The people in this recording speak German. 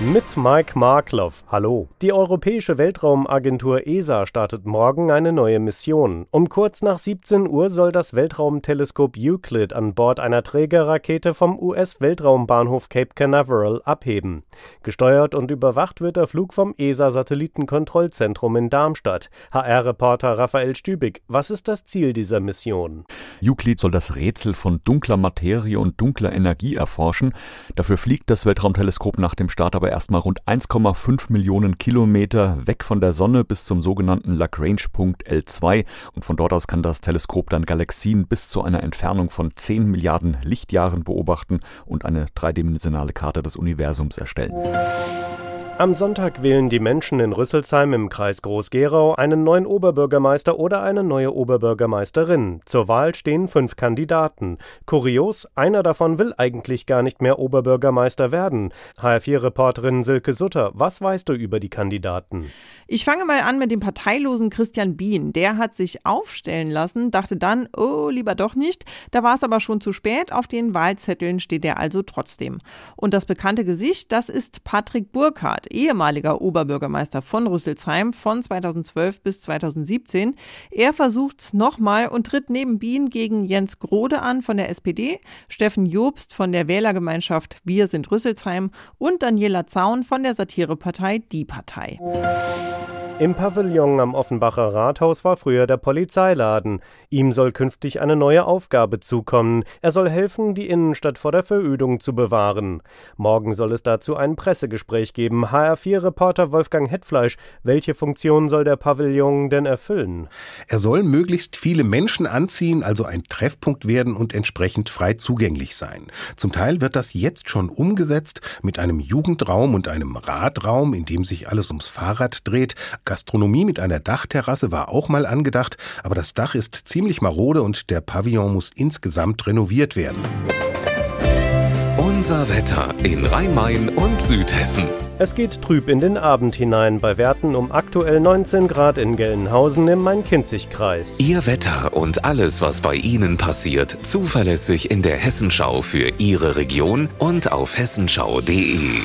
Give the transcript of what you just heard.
Mit Mike Markloff. Hallo. Die Europäische Weltraumagentur ESA startet morgen eine neue Mission. Um kurz nach 17 Uhr soll das Weltraumteleskop Euclid an Bord einer Trägerrakete vom US-Weltraumbahnhof Cape Canaveral abheben. Gesteuert und überwacht wird der Flug vom ESA-Satellitenkontrollzentrum in Darmstadt. HR-Reporter Raphael Stübig, was ist das Ziel dieser Mission? Euclid soll das Rätsel von dunkler Materie und dunkler Energie erforschen. Dafür fliegt das Weltraumteleskop nach dem Start aber erstmal rund 1,5 Millionen Kilometer weg von der Sonne bis zum sogenannten Lagrange-Punkt L2 und von dort aus kann das Teleskop dann Galaxien bis zu einer Entfernung von 10 Milliarden Lichtjahren beobachten und eine dreidimensionale Karte des Universums erstellen. Am Sonntag wählen die Menschen in Rüsselsheim im Kreis Groß-Gerau einen neuen Oberbürgermeister oder eine neue Oberbürgermeisterin. Zur Wahl stehen fünf Kandidaten. Kurios, einer davon will eigentlich gar nicht mehr Oberbürgermeister werden. HR4-Reporterin Silke Sutter, was weißt du über die Kandidaten? Ich fange mal an mit dem parteilosen Christian Bien. Der hat sich aufstellen lassen, dachte dann, oh, lieber doch nicht. Da war es aber schon zu spät. Auf den Wahlzetteln steht er also trotzdem. Und das bekannte Gesicht, das ist Patrick Burkhardt. Burkhardt, ehemaliger Oberbürgermeister von Rüsselsheim von 2012 bis 2017. Er versucht nochmal und tritt neben Bien gegen Jens Grode an von der SPD, Steffen Jobst von der Wählergemeinschaft Wir sind Rüsselsheim und Daniela Zaun von der Satirepartei Die Partei. Im Pavillon am Offenbacher Rathaus war früher der Polizeiladen. Ihm soll künftig eine neue Aufgabe zukommen. Er soll helfen, die Innenstadt vor der Verödung zu bewahren. Morgen soll es dazu ein Pressegespräch geben. HR4-Reporter Wolfgang Hetfleisch, welche Funktion soll der Pavillon denn erfüllen? Er soll möglichst viele Menschen anziehen, also ein Treffpunkt werden und entsprechend frei zugänglich sein. Zum Teil wird das jetzt schon umgesetzt mit einem Jugendraum und einem Radraum, in dem sich alles ums Fahrrad dreht. Gastronomie mit einer Dachterrasse war auch mal angedacht, aber das Dach ist ziemlich marode und der Pavillon muss insgesamt renoviert werden. Unser Wetter in Rhein-Main und Südhessen. Es geht trüb in den Abend hinein, bei Werten um aktuell 19 Grad in Gelnhausen im Main-Kinzig-Kreis. Ihr Wetter und alles, was bei Ihnen passiert, zuverlässig in der Hessenschau für Ihre Region und auf hessenschau.de.